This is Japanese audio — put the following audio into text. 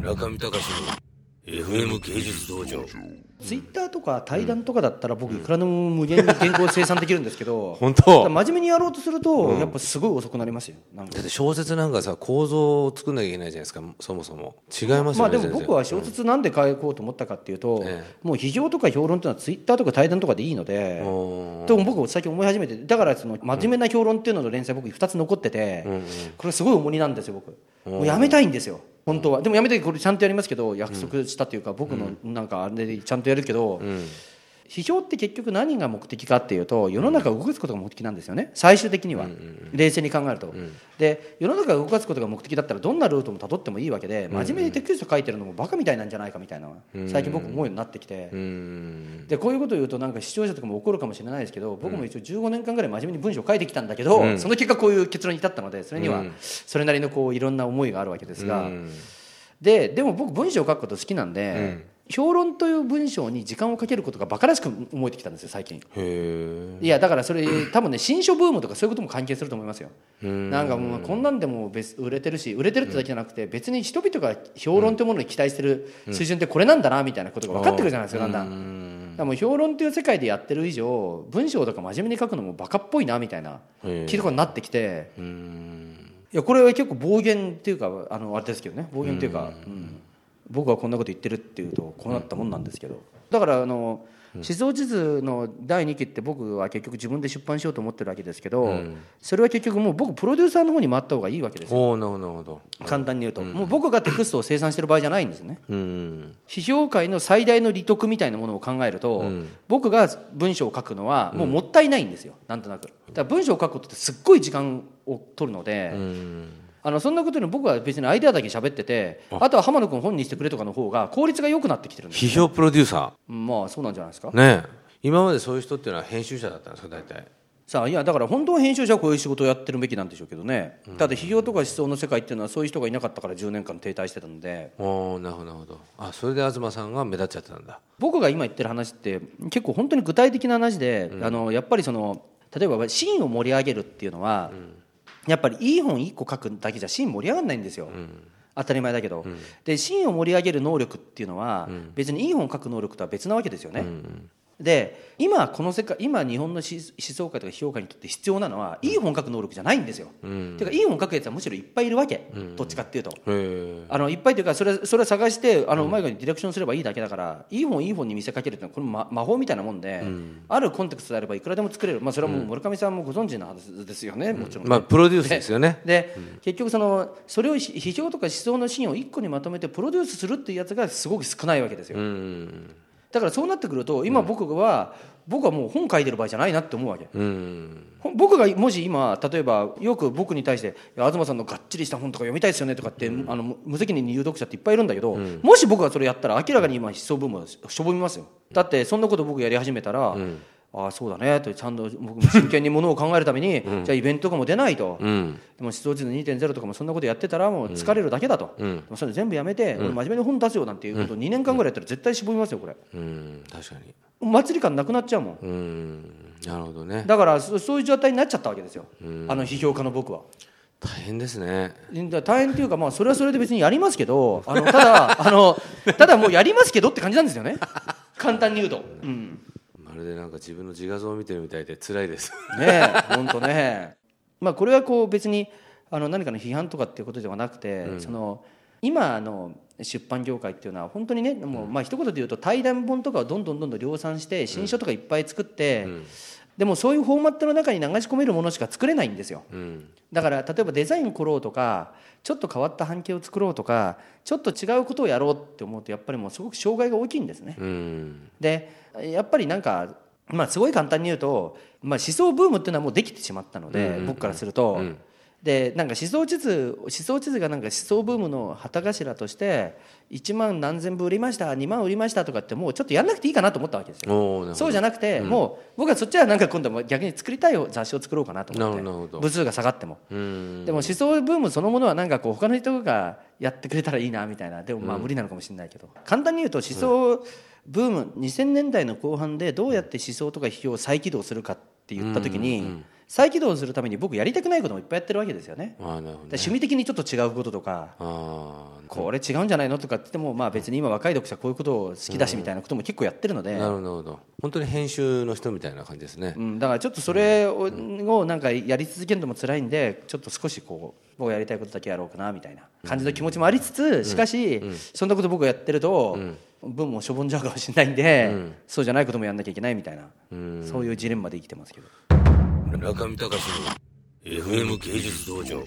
中見隆の FM 芸術道場。ツイッターとか対談とかだったら僕いくらでも無限に原稿生産できるんですけど 本当？真面目にやろうとするとやっぱすごい遅くなりますよ。だって小説なんかさ構造を作んなきゃいけないじゃないですかそもそも。違いますよね、まあでも僕は小説なんで書こうと思ったかっていうと、えもう批評とか評論っていうのはツイッターとか対談とかでいいので、と僕最近思い始めてだからその真面目な評論っていうのの連載僕2つ残ってて、これすごい重荷なんですよ僕もうやめたいんですよ。本当は。でもやめてこれちゃんとやりますけど約束したというか、僕のなんかあれでちゃんとやるけど、批評って結局何が目的かっていうと世の中を動かすことが目的なんですよね。最終的には、冷静に考えると、で世の中を動かすことが目的だったらどんなルートもたどってもいいわけで真面目にテキスト書いてるのもバカみたいなんじゃないかみたいな最近僕思うようになってきて、うん。でこういうことを言うとなんか視聴者とかも怒るかもしれないですけど僕も一応15年間ぐらい真面目に文章を書いてきたんだけど、その結果こういう結論に至ったのでそれにはそれなりのこういろんな思いがあるわけですが、ででも僕文章を書くこと好きなんで、評論という文章に時間をかけることがバカらしく思えてきたんですよ最近。いやだからそれ多分ね新書ブームとかそういうことも関係すると思いますよ。なんかもうこんなんでも別売れてるし売れてるってだけじゃなくて別に人々が評論というものに期待してる水準ってこれなんだなみたいなことが分かってくるじゃないですかだんだん。だもう評論という世界でやってる以上文章とか真面目に書くのもバカっぽいなみたいなへえ聞いたことになってきて。いやこれは結構暴言っていうかあのあれですけどね暴言っていうか、うん僕はこんなこと言ってるっていうとこうなったもんなんですけど。だからあの思想地図の第2期って僕は結局自分で出版しようと思ってるわけですけど、それは結局もう僕プロデューサーの方に回った方がいいわけですよ。なるほど簡単に言うと、もう僕がテクストを生産してる場合じゃないんですね。うん。批評会の最大の利得みたいなものを考えると、僕が文章を書くのはもうもったいないんですよ、なんとなく。だから文章を書くことってすっごい時間を取るので、あのそんなことより僕は別にアイデアだけ喋っててあ。とは浜野君本にしてくれとかの方が効率が良くなってきてるんです批評プロデューサまあそうなんじゃないですか。ーねえ。今までそういう人っていうのは編集者だったんですか大体。さあいやだから本当は編集者はこういう仕事をやってるべきなんでしょうけどね、ただ批評とか思想の世界っていうのはそういう人がいなかったから10年間停滞してたので。おおなるほどなるほど。あそれで東さんが目立っちゃってたんだ。僕が今言ってる話って結構本当に具体的な話で、あのやっぱりその例えばシーンを盛り上げるっていうのは、やっぱりいい本1個書くだけじゃシーン盛り上がらないんですよ、当たり前だけど、でシーンを盛り上げる能力っていうのは、別にいい本を書く能力とは別なわけですよね、で今この世界今日本の思想界とか評価にとって必要なのは、いい本書く能力じゃないんですよ、ていうかいい本書くやつはむしろいっぱいいるわけ、どっちかっていうと。あのいっぱいというかそれそれ探してあのうまい具合にディレクションすればいいだけだからいい本いい本に見せかけるっていうのはこれま魔法みたいなもんで、あるコンテクストであればいくらでも作れる、まあ、それはもう村上さんもご存知なはずですよね、もちろん。ね、まあプロデュースですよね。で、結局そのそれをひ批評とか思想のシーンを一個にまとめてプロデュースするっていうやつがすごく少ないわけですよ、うんだからそうなってくると今僕は、僕はもう本書いてる場合じゃないなって思うわけ。僕がもし今例えばよく僕に対して「いや東さんのがっちりした本とか読みたいですよね」とかって、あの無責任に言う読者っていっぱいいるんだけど、もし僕がそれやったら明らかに今思想部門しょぼみますよ。だってそんなこと僕やり始めたら、ああそうだね。とちゃんと僕も真剣にものを考えるために、じゃあイベントとかも出ないと、うん。でも思想地図2.0とかもそんなことやってたらもう疲れるだけだと、でもそれ全部やめて、俺真面目に本出すよなんていうことを2年間ぐらいやったら絶対しぼみますよこれ。うん。確かに。祭り感なくなっちゃうもん。うん。なるほどね。だからそそういう状態になっちゃったわけですよ、あの批評家の僕は。大変ですね。だ大変っていうか、まあ、それはそれで別にやりますけど あのただあのただもうやりますけどって感じなんですよね。簡単に言うと、うん、まるでなんか自分の自画像を見てるみたいで辛いです。ねえ本当ね。まあこれはこう別にあの何かの批判とかっていうことではなくて、その今の出版業界っていうのは本当にねもうまあ一言で言うと対談本とかをどんどんどんどん量産して新書とかいっぱい作って、でもそういうフォーマットの中に流し込めるものしか作れないんですよ。うんだから例えばデザイン凝ろうとかちょっと変わった半径を作ろうとかちょっと違うことをやろうって思うとやっぱりもうすごく障害が大きいんですね。うんでやっぱりなんかまあすごい簡単に言うと、まあ、思想ブームっていうのはもうできてしまったので、僕からすると。でなんか思想地図思想地図がなんか思想ブームの旗頭として1万何千部売りました2万売りましたとかってもうちょっとやんなくていいかなと思ったわけですよ。そうじゃなくて、もう僕はそっちはなんか今度は逆に作りたい雑誌を作ろうかなと思って。部数が下がっても。うん。でも思想ブームそのものはなんかこう他の人がやってくれたらいいなみたいな。でもまあ無理なのかもしれないけど、簡単に言うと思想ブーム2000年代の後半でどうやって思想とか批評を再起動するかって言った時に、再起動するために僕やりたくないこともいっぱいやってるわけですよね。ああなるほど、ね、趣味的にちょっと違うこととかあこれ違うんじゃないのとかって言ってもまあ別に今若い読者こういうことを好きだしみたいなことも結構やってるので、あなるほど。なるほど本当に編集の人みたいな感じですね、うん、だからちょっとそれを,、をなんかやり続けるのも辛いんでちょっと少しこう僕がやりたいことだけやろうかなみたいな感じの気持ちもありつつしかし、そんなこと僕がやってると、文もしょぼんじゃうかもしれないんで、そうじゃないこともやんなきゃいけないみたいな、そういうジレンマで生きてますけど。中見隆の FM 芸術道場。